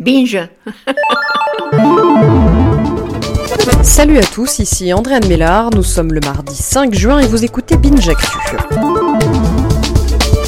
Binge. Salut à tous, ici Andréane Mélard, nous sommes le mardi 5 juin et vous écoutez Binge Actu.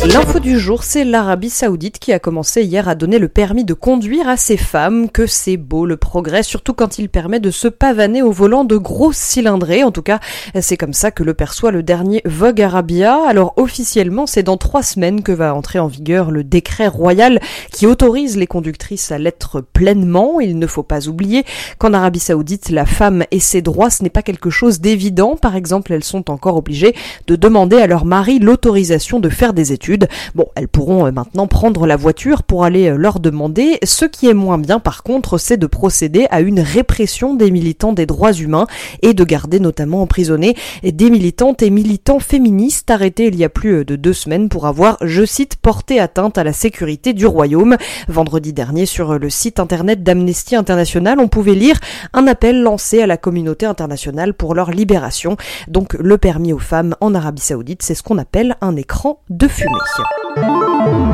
L'info du jour, c'est l'Arabie Saoudite qui a commencé hier à donner le permis de conduire à ses femmes. Que c'est beau le progrès, surtout quand il permet de se pavaner au volant de gros cylindrés. En tout cas, c'est comme ça que le perçoit le dernier Vogue Arabia. Alors officiellement, c'est dans trois semaines que va entrer en vigueur le décret royal qui autorise les conductrices à l'être pleinement. Il ne faut pas oublier qu'en Arabie Saoudite, la femme et ses droits, ce n'est pas quelque chose d'évident. Par exemple, elles sont encore obligées de demander à leur mari l'autorisation de faire des études. Bon, elles pourront euh, maintenant prendre la voiture pour aller euh, leur demander. Ce qui est moins bien par contre, c'est de procéder à une répression des militants des droits humains et de garder notamment emprisonnés des militantes et militants féministes arrêtés il y a plus euh, de deux semaines pour avoir, je cite, porté atteinte à la sécurité du royaume. Vendredi dernier, sur le site internet d'Amnesty International, on pouvait lire un appel lancé à la communauté internationale pour leur libération. Donc le permis aux femmes en Arabie Saoudite, c'est ce qu'on appelle un écran de fumée. Notícia.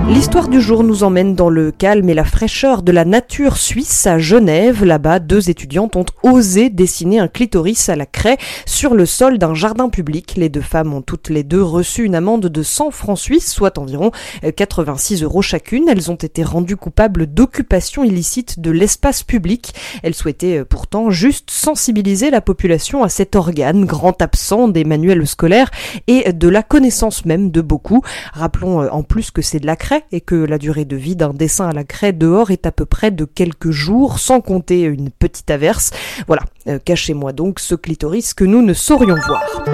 L'histoire du jour nous emmène dans le calme et la fraîcheur de la nature suisse à Genève. Là-bas, deux étudiantes ont osé dessiner un clitoris à la craie sur le sol d'un jardin public. Les deux femmes ont toutes les deux reçu une amende de 100 francs suisses, soit environ 86 euros chacune. Elles ont été rendues coupables d'occupation illicite de l'espace public. Elles souhaitaient euh, pourtant juste sensibiliser la population à cet organe, grand absent des manuels scolaires et de la connaissance même de beaucoup. Rappelons euh, en plus que c'est de et que la durée de vie d'un dessin à la craie dehors est à peu près de quelques jours, sans compter une petite averse. Voilà, euh, cachez-moi donc ce clitoris que nous ne saurions voir.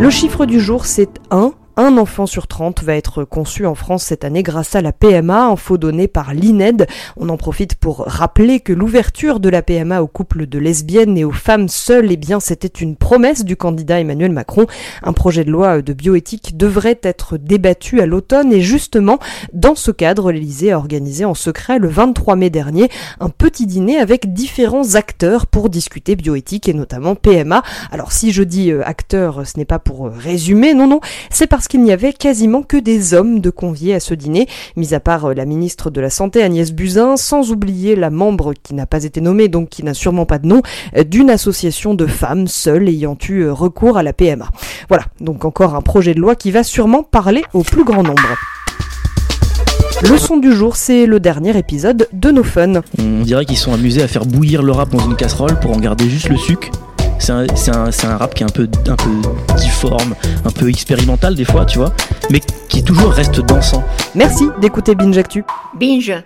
Le chiffre du jour, c'est 1. Un enfant sur 30 va être conçu en France cette année grâce à la PMA, info donnée par l'INED. On en profite pour rappeler que l'ouverture de la PMA aux couples de lesbiennes et aux femmes seules, eh bien, c'était une promesse du candidat Emmanuel Macron. Un projet de loi de bioéthique devrait être débattu à l'automne et justement, dans ce cadre, l'Elysée a organisé en secret le 23 mai dernier un petit dîner avec différents acteurs pour discuter bioéthique et notamment PMA. Alors si je dis euh, acteurs, ce n'est pas pour résumer, non, non, c'est parce qu'il n'y avait quasiment que des hommes de conviés à ce dîner, mis à part euh, la ministre de la Santé Agnès Buzyn, sans oublier la membre qui n'a pas été nommée, donc qui n'a sûrement pas de nom, euh, d'une association de femmes seules ayant eu euh, recours à la PMA. Voilà, donc encore un projet de loi qui va sûrement parler au plus grand nombre. Le son du jour, c'est le dernier épisode de No Fun. On dirait qu'ils sont amusés à faire bouillir le rap dans une casserole pour en garder juste le sucre. C'est un, un, un, rap qui est un peu, un peu difforme, un peu expérimental des fois, tu vois, mais qui toujours reste dansant. Merci d'écouter Binge Actu. Binge.